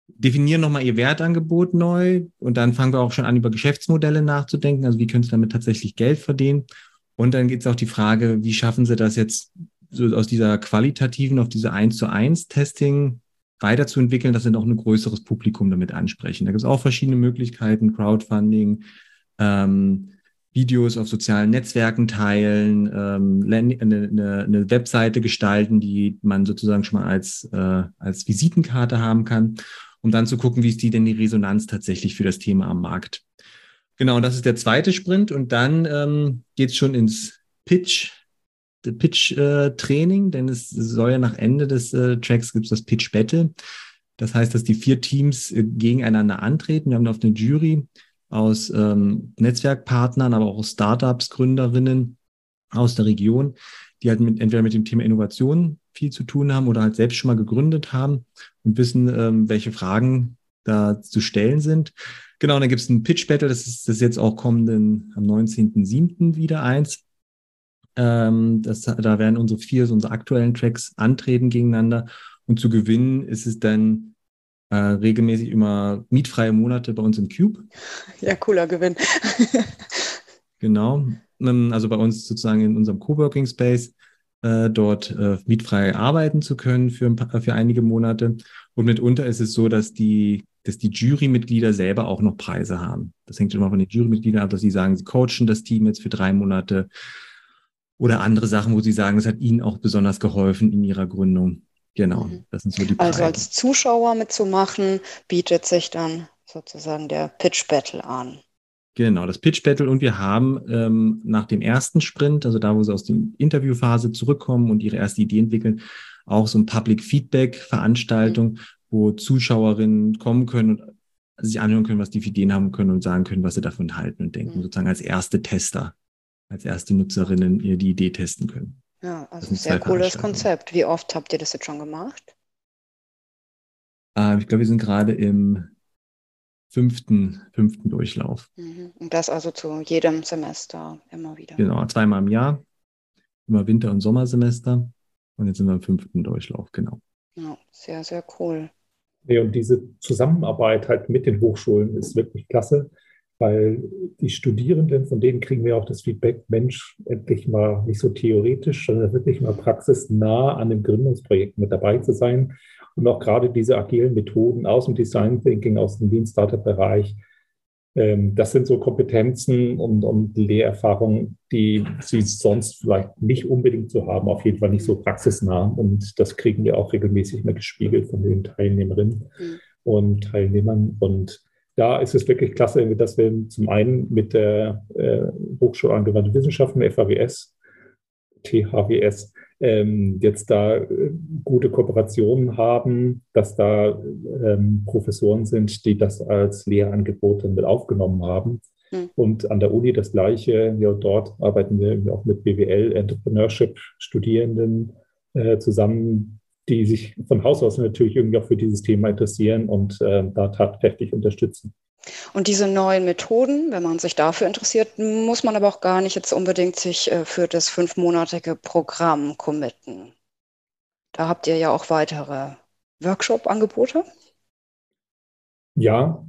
Definieren nochmal ihr Wertangebot neu und dann fangen wir auch schon an, über Geschäftsmodelle nachzudenken. Also wie können sie damit tatsächlich Geld verdienen? Und dann geht es auch die Frage, wie schaffen sie das jetzt so aus dieser qualitativen auf diese 1 zu 1 Testing weiterzuentwickeln, dass sie noch ein größeres Publikum damit ansprechen. Da gibt es auch verschiedene Möglichkeiten, Crowdfunding, ähm, Videos auf sozialen Netzwerken teilen, ähm, eine, eine, eine, Webseite gestalten, die man sozusagen schon mal als, äh, als Visitenkarte haben kann, um dann zu gucken, wie ist die denn die Resonanz tatsächlich für das Thema am Markt. Genau, das ist der zweite Sprint und dann ähm, geht es schon ins Pitch Pitch-Training, denn es soll ja nach Ende des äh, Tracks gibt es das Pitch-Battle. Das heißt, dass die vier Teams äh, gegeneinander antreten. Wir haben auf eine Jury aus ähm, Netzwerkpartnern, aber auch aus Startups, Gründerinnen aus der Region, die halt mit, entweder mit dem Thema Innovation viel zu tun haben oder halt selbst schon mal gegründet haben und wissen, ähm, welche Fragen da zu stellen sind. Genau, und dann gibt es ein Pitch Battle, das ist das jetzt auch kommenden am 19.07. wieder eins. Ähm, das, da werden unsere vier, so unsere aktuellen Tracks antreten gegeneinander. Und zu gewinnen ist es dann äh, regelmäßig immer mietfreie Monate bei uns im Cube. [LAUGHS] Ja, cooler Gewinn. [LAUGHS] genau. Ähm, also bei uns sozusagen in unserem Coworking Space äh, dort äh, mietfrei arbeiten zu können für, ein paar, für einige Monate. Und mitunter ist es so, dass die, dass die Jurymitglieder selber auch noch Preise haben. Das hängt immer von den Jurymitgliedern ab, dass sie sagen, sie coachen das Team jetzt für drei Monate oder andere Sachen, wo Sie sagen, es hat Ihnen auch besonders geholfen in Ihrer Gründung. Genau, mhm. das sind so die Also als Zuschauer mitzumachen, bietet sich dann sozusagen der Pitch Battle an. Genau, das Pitch Battle und wir haben ähm, nach dem ersten Sprint, also da, wo sie aus der Interviewphase zurückkommen und ihre erste Idee entwickeln, auch so ein Public Feedback Veranstaltung, mhm. wo Zuschauerinnen kommen können und sich anhören können, was die für Ideen haben können und sagen können, was sie davon halten und denken, mhm. sozusagen als erste Tester als erste Nutzerinnen ihr die Idee testen können. Ja, also sehr cooles Konzept. Wie oft habt ihr das jetzt schon gemacht? Äh, ich glaube, wir sind gerade im fünften, fünften Durchlauf. Mhm. Und das also zu jedem Semester immer wieder. Genau, zweimal im Jahr, immer Winter- und Sommersemester. Und jetzt sind wir im fünften Durchlauf, genau. Ja, sehr, sehr cool. Nee, und diese Zusammenarbeit halt mit den Hochschulen ist wirklich klasse, weil die Studierenden, von denen kriegen wir auch das Feedback, Mensch, endlich mal nicht so theoretisch, sondern wirklich mal praxisnah an dem Gründungsprojekt mit dabei zu sein und auch gerade diese agilen Methoden aus dem Design Thinking, aus dem Lean Startup Bereich, ähm, das sind so Kompetenzen und, und Lehrerfahrungen, die sie sonst vielleicht nicht unbedingt so haben, auf jeden Fall nicht so praxisnah. Und das kriegen wir auch regelmäßig mal gespiegelt von den Teilnehmerinnen mhm. und Teilnehmern. Und da ist es wirklich klasse, dass wir zum einen mit der äh, Hochschule Angewandte Wissenschaften, FAWS, THWS, ähm, jetzt da äh, gute Kooperationen haben, dass da ähm, Professoren sind, die das als Lehrangebot mit aufgenommen haben. Mhm. Und an der Uni das Gleiche. Ja, dort arbeiten wir auch mit BWL, Entrepreneurship-Studierenden äh, zusammen, die sich von Haus aus natürlich irgendwie auch für dieses Thema interessieren und äh, da tatkräftig unterstützen. Und diese neuen Methoden, wenn man sich dafür interessiert, muss man aber auch gar nicht jetzt unbedingt sich äh, für das fünfmonatige Programm committen. Da habt ihr ja auch weitere Workshop-Angebote. Ja,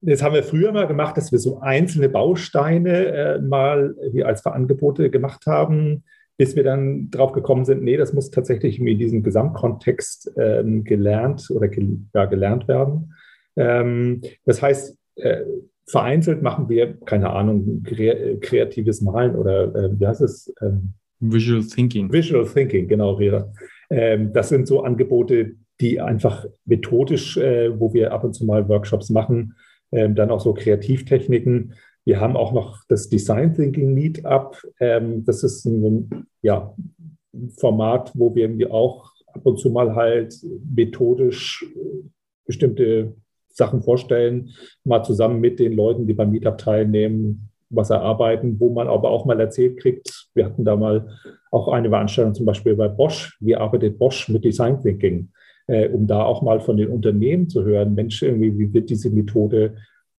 das haben wir früher mal gemacht, dass wir so einzelne Bausteine äh, mal als Angebote gemacht haben, bis wir dann drauf gekommen sind, nee, das muss tatsächlich in diesem Gesamtkontext ähm, gelernt oder ge ja, gelernt werden. Ähm, das heißt, äh, vereinzelt machen wir, keine Ahnung, kreatives Malen oder äh, wie heißt es? Ähm, Visual Thinking. Visual Thinking, genau, Reda. Ähm, das sind so Angebote, die einfach methodisch, äh, wo wir ab und zu mal Workshops machen, ähm, dann auch so Kreativtechniken. Wir haben auch noch das Design Thinking Meetup. Ähm, das ist ein ja, Format, wo wir auch ab und zu mal halt methodisch äh, bestimmte Sachen vorstellen, mal zusammen mit den Leuten, die beim Meetup teilnehmen, was erarbeiten, wo man aber auch mal erzählt kriegt. Wir hatten da mal auch eine Veranstaltung zum Beispiel bei Bosch. Wie arbeitet Bosch mit Design Thinking? Äh, um da auch mal von den Unternehmen zu hören, Mensch, irgendwie, wie wird diese Methode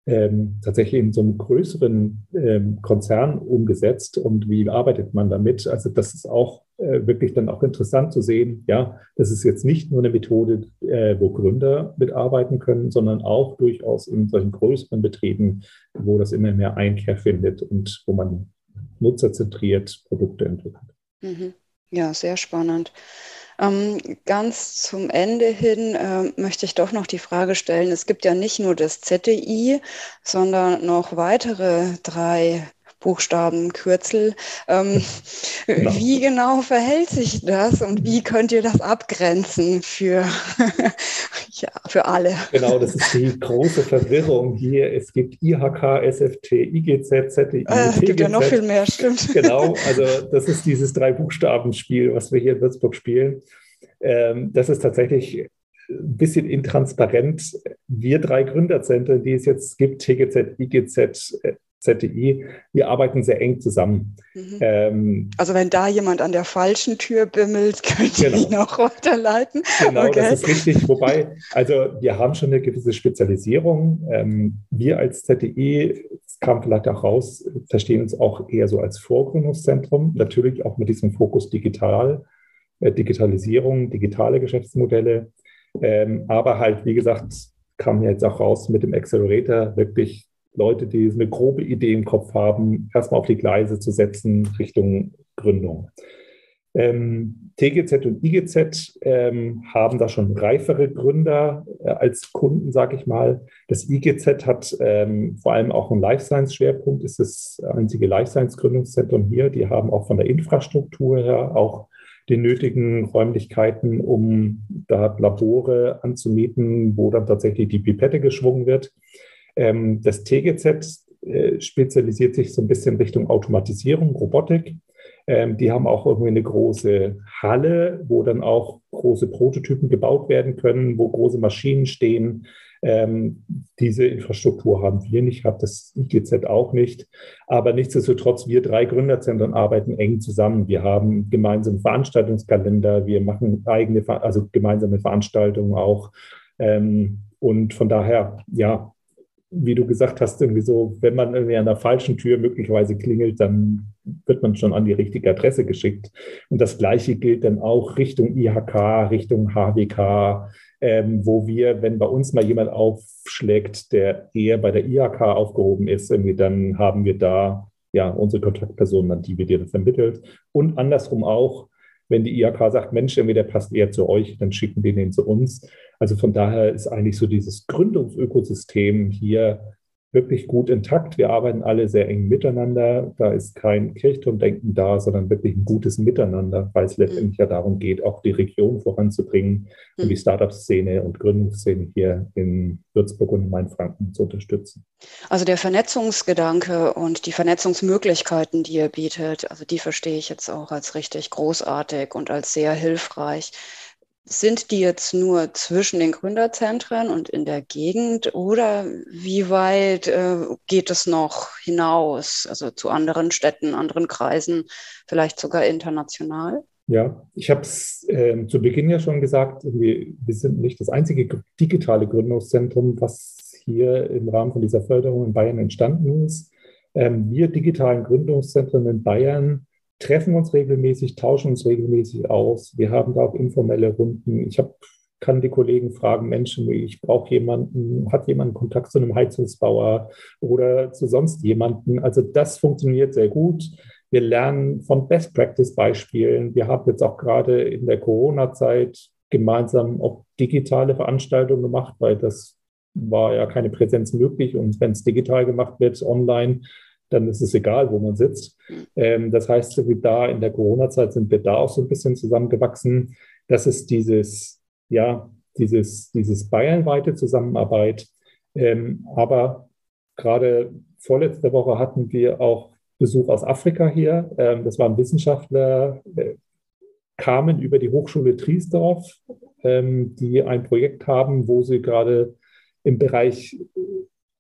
ähm, tatsächlich in so einem größeren ähm, Konzern umgesetzt und wie arbeitet man damit? Also das ist auch äh, wirklich dann auch interessant zu sehen, ja, das ist jetzt nicht nur eine Methode, äh, wo Gründer mitarbeiten können, sondern auch durchaus in solchen größeren Betrieben, wo das immer mehr Einkehr findet und wo man nutzerzentriert Produkte entwickelt. Mhm. Ja, sehr spannend. Ähm, ganz zum Ende hin äh, möchte ich doch noch die Frage stellen, es gibt ja nicht nur das ZDI, sondern noch weitere drei Buchstaben, Kürzel. Ähm, [LAUGHS] genau. Wie genau verhält sich das und wie könnt ihr das abgrenzen für, [LAUGHS] ja, für alle? Genau, das ist die große Verwirrung hier. Es gibt IHK, SFT, IGZ, ZDI. Äh, es gibt ja noch viel mehr, stimmt. Genau, [LAUGHS] also das ist dieses Drei-Buchstaben-Spiel, was wir hier in Würzburg spielen. Ähm, das ist tatsächlich ein bisschen intransparent. Wir drei Gründerzentren, die es jetzt gibt, TGZ, IGZ, ZDI, wir arbeiten sehr eng zusammen. Mhm. Ähm, also wenn da jemand an der falschen Tür bimmelt, [LAUGHS] könnt ihr genau. ihn auch weiterleiten. Genau, okay. das ist richtig. Wobei, also wir haben schon eine gewisse Spezialisierung. Ähm, wir als ZDI, das kam vielleicht auch raus, verstehen uns auch eher so als Vorgründungszentrum, natürlich auch mit diesem Fokus digital, äh, Digitalisierung, digitale Geschäftsmodelle. Ähm, aber halt, wie gesagt, kam jetzt auch raus mit dem Accelerator wirklich Leute, die eine grobe Idee im Kopf haben, erstmal auf die Gleise zu setzen Richtung Gründung. Ähm, TGZ und IGZ ähm, haben da schon reifere Gründer äh, als Kunden, sage ich mal. Das IGZ hat ähm, vor allem auch einen Life Science Schwerpunkt, ist das einzige Life Science Gründungszentrum hier. Die haben auch von der Infrastruktur her auch die nötigen Räumlichkeiten, um da Labore anzumieten, wo dann tatsächlich die Pipette geschwungen wird. Ähm, das TGZ äh, spezialisiert sich so ein bisschen Richtung Automatisierung, Robotik. Ähm, die haben auch irgendwie eine große Halle, wo dann auch große Prototypen gebaut werden können, wo große Maschinen stehen. Ähm, diese Infrastruktur haben wir nicht, hat das IGZ auch nicht. Aber nichtsdestotrotz, wir drei Gründerzentren arbeiten eng zusammen. Wir haben gemeinsame Veranstaltungskalender, wir machen eigene, also gemeinsame Veranstaltungen auch. Ähm, und von daher, ja, wie du gesagt hast, irgendwie so, wenn man irgendwie an der falschen Tür möglicherweise klingelt, dann wird man schon an die richtige Adresse geschickt. Und das Gleiche gilt dann auch Richtung IHK, Richtung HWK, ähm, wo wir, wenn bei uns mal jemand aufschlägt, der eher bei der IHK aufgehoben ist, irgendwie dann haben wir da ja unsere Kontaktpersonen, an die wir dir vermittelt. Und andersrum auch, wenn die IHK sagt, Mensch, irgendwie der passt eher zu euch, dann schicken wir den zu uns. Also von daher ist eigentlich so dieses Gründungsökosystem hier wirklich gut intakt. Wir arbeiten alle sehr eng miteinander. Da ist kein Kirchturmdenken da, sondern wirklich ein gutes Miteinander, weil es mhm. letztendlich ja darum geht, auch die Region voranzubringen mhm. und die Startup-Szene und Gründungsszene hier in Würzburg und in Mainfranken zu unterstützen. Also der Vernetzungsgedanke und die Vernetzungsmöglichkeiten, die ihr bietet, also die verstehe ich jetzt auch als richtig großartig und als sehr hilfreich. Sind die jetzt nur zwischen den Gründerzentren und in der Gegend oder wie weit äh, geht es noch hinaus, also zu anderen Städten, anderen Kreisen, vielleicht sogar international? Ja, ich habe es äh, zu Beginn ja schon gesagt, wir, wir sind nicht das einzige digitale Gründungszentrum, was hier im Rahmen von dieser Förderung in Bayern entstanden ist. Ähm, wir digitalen Gründungszentren in Bayern treffen uns regelmäßig, tauschen uns regelmäßig aus. Wir haben da auch informelle Runden. Ich habe kann die Kollegen fragen, Menschen, ich brauche jemanden, hat jemand Kontakt zu einem Heizungsbauer oder zu sonst jemanden. Also das funktioniert sehr gut. Wir lernen von Best Practice Beispielen. Wir haben jetzt auch gerade in der Corona-Zeit gemeinsam auch digitale Veranstaltungen gemacht, weil das war ja keine Präsenz möglich. Und wenn es digital gemacht wird, online, dann ist es egal, wo man sitzt. Ähm, das heißt, so wie da in der Corona-Zeit sind wir da auch so ein bisschen zusammengewachsen. Das ist dieses, ja, dieses, dieses bayernweite Zusammenarbeit. Ähm, aber gerade vorletzte Woche hatten wir auch Besuch aus Afrika hier. Ähm, das waren Wissenschaftler, äh, kamen über die Hochschule Triesdorf, ähm, die ein Projekt haben, wo sie gerade im Bereich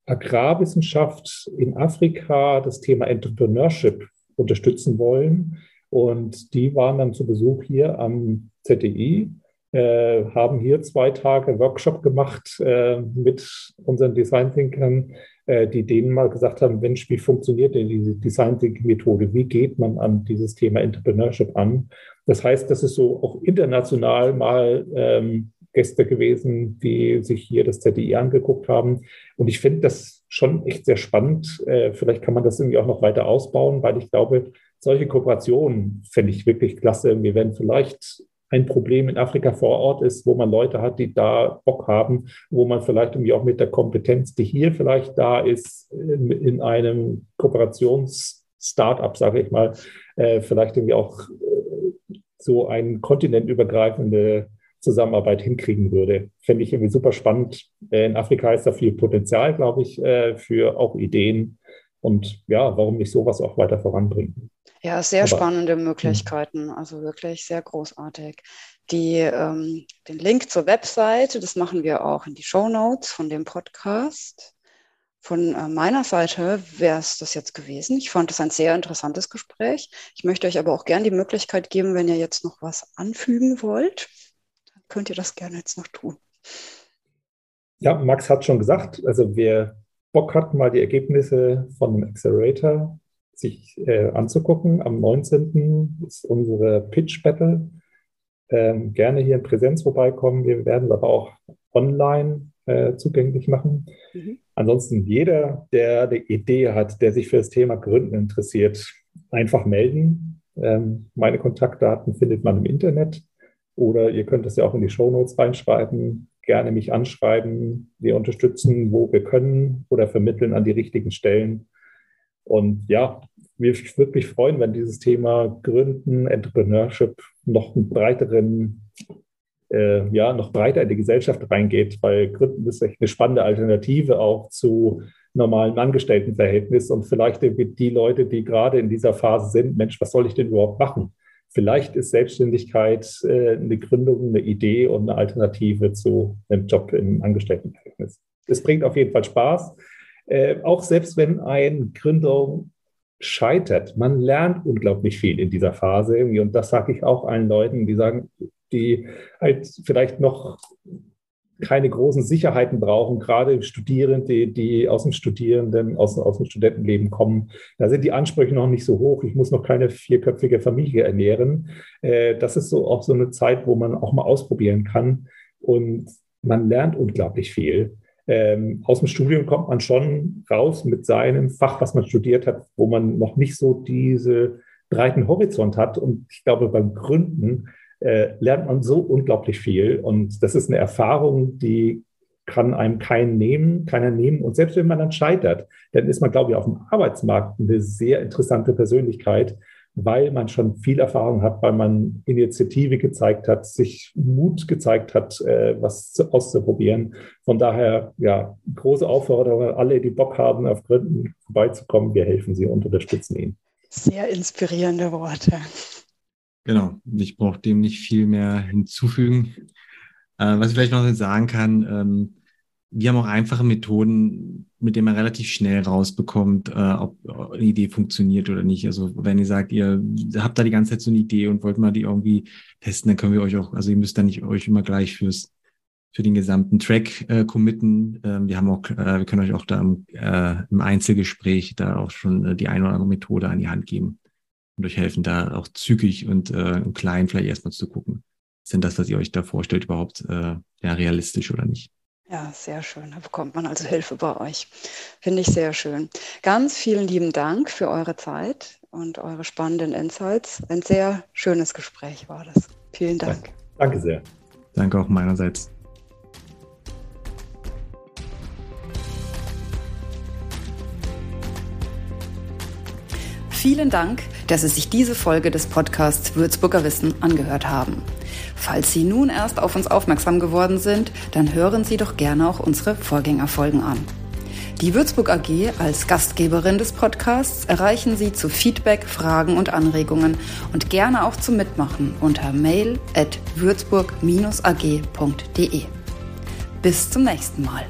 Agrarwissenschaft in Afrika das Thema Entrepreneurship unterstützen wollen. Und die waren dann zu Besuch hier am ZDI, äh, haben hier zwei Tage Workshop gemacht äh, mit unseren Design Thinkern, äh, die denen mal gesagt haben, Mensch, wie funktioniert denn diese Design Thinking Methode? Wie geht man an dieses Thema Entrepreneurship an? Das heißt, das ist so auch international mal ähm, Gäste gewesen, die sich hier das ZDI angeguckt haben. Und ich finde das schon echt sehr spannend. Äh, vielleicht kann man das irgendwie auch noch weiter ausbauen, weil ich glaube, solche Kooperationen fände ich wirklich klasse. Wir werden vielleicht ein Problem in Afrika vor Ort ist, wo man Leute hat, die da Bock haben, wo man vielleicht irgendwie auch mit der Kompetenz, die hier vielleicht da ist, in, in einem Kooperations-Startup, sage ich mal, äh, vielleicht irgendwie auch äh, so ein kontinentübergreifende Zusammenarbeit hinkriegen würde. Fände ich irgendwie super spannend. Äh, in Afrika ist da viel Potenzial, glaube ich, äh, für auch Ideen. Und ja, warum nicht sowas auch weiter voranbringen? Ja, sehr Aber, spannende hm. Möglichkeiten, also wirklich sehr großartig. Die, ähm, den Link zur Webseite, das machen wir auch in die Show Notes von dem Podcast. Von äh, meiner Seite wäre es das jetzt gewesen. Ich fand es ein sehr interessantes Gespräch. Ich möchte euch aber auch gerne die Möglichkeit geben, wenn ihr jetzt noch was anfügen wollt könnt ihr das gerne jetzt noch tun. Ja, Max hat schon gesagt, also wer Bock hat, mal die Ergebnisse von dem Accelerator sich äh, anzugucken, am 19. ist unsere Pitch Battle. Ähm, gerne hier in Präsenz vorbeikommen. Wir werden es aber auch online äh, zugänglich machen. Mhm. Ansonsten jeder, der eine Idee hat, der sich für das Thema Gründen interessiert, einfach melden. Ähm, meine Kontaktdaten findet man im Internet. Oder ihr könnt es ja auch in die Show Notes reinschreiben, gerne mich anschreiben. Wir unterstützen, wo wir können oder vermitteln an die richtigen Stellen. Und ja, wir würde mich freuen, wenn dieses Thema Gründen, Entrepreneurship noch einen breiteren, äh, ja, noch breiter in die Gesellschaft reingeht, weil Gründen ist echt eine spannende Alternative auch zu normalen Angestelltenverhältnis und vielleicht die Leute, die gerade in dieser Phase sind, Mensch, was soll ich denn überhaupt machen? Vielleicht ist Selbstständigkeit äh, eine Gründung, eine Idee und eine Alternative zu einem Job im Angestelltenverhältnis. Es bringt auf jeden Fall Spaß. Äh, auch selbst wenn eine Gründung scheitert, man lernt unglaublich viel in dieser Phase Und das sage ich auch allen Leuten, die sagen, die halt vielleicht noch keine großen Sicherheiten brauchen, gerade Studierende, die aus dem Studierenden, aus, aus dem Studentenleben kommen. Da sind die Ansprüche noch nicht so hoch. Ich muss noch keine vierköpfige Familie ernähren. Äh, das ist so auch so eine Zeit, wo man auch mal ausprobieren kann. Und man lernt unglaublich viel. Ähm, aus dem Studium kommt man schon raus mit seinem Fach, was man studiert hat, wo man noch nicht so diese breiten Horizont hat. Und ich glaube, beim Gründen äh, lernt man so unglaublich viel. Und das ist eine Erfahrung, die kann einem keinen nehmen, keiner nehmen. Und selbst wenn man dann scheitert, dann ist man, glaube ich, auf dem Arbeitsmarkt eine sehr interessante Persönlichkeit, weil man schon viel Erfahrung hat, weil man Initiative gezeigt hat, sich Mut gezeigt hat, äh, was auszuprobieren. Von daher, ja, große Aufforderung an alle, die Bock haben, auf Gründen vorbeizukommen. Wir helfen sie und unterstützen ihn. Sehr inspirierende Worte. Genau, ich brauche dem nicht viel mehr hinzufügen. Äh, was ich vielleicht noch sagen kann, ähm, wir haben auch einfache Methoden, mit denen man relativ schnell rausbekommt, äh, ob eine Idee funktioniert oder nicht. Also wenn ihr sagt, ihr habt da die ganze Zeit so eine Idee und wollt mal die irgendwie testen, dann können wir euch auch, also ihr müsst da nicht euch immer gleich fürs für den gesamten Track äh, committen. Ähm, wir haben auch, äh, wir können euch auch da im, äh, im Einzelgespräch da auch schon äh, die eine oder andere Methode an die Hand geben und euch helfen, da auch zügig und äh, im Kleinen vielleicht erstmal zu gucken, ist denn das, was ihr euch da vorstellt, überhaupt äh, ja, realistisch oder nicht? Ja, sehr schön. Da bekommt man also Hilfe bei euch. Finde ich sehr schön. Ganz vielen lieben Dank für eure Zeit und eure spannenden Insights. Ein sehr schönes Gespräch war das. Vielen Dank. Danke, Danke sehr. Danke auch meinerseits. Vielen Dank, dass Sie sich diese Folge des Podcasts Würzburger Wissen angehört haben. Falls Sie nun erst auf uns aufmerksam geworden sind, dann hören Sie doch gerne auch unsere Vorgängerfolgen an. Die Würzburg AG als Gastgeberin des Podcasts erreichen Sie zu Feedback, Fragen und Anregungen und gerne auch zum Mitmachen unter mail at würzburg-ag.de. Bis zum nächsten Mal.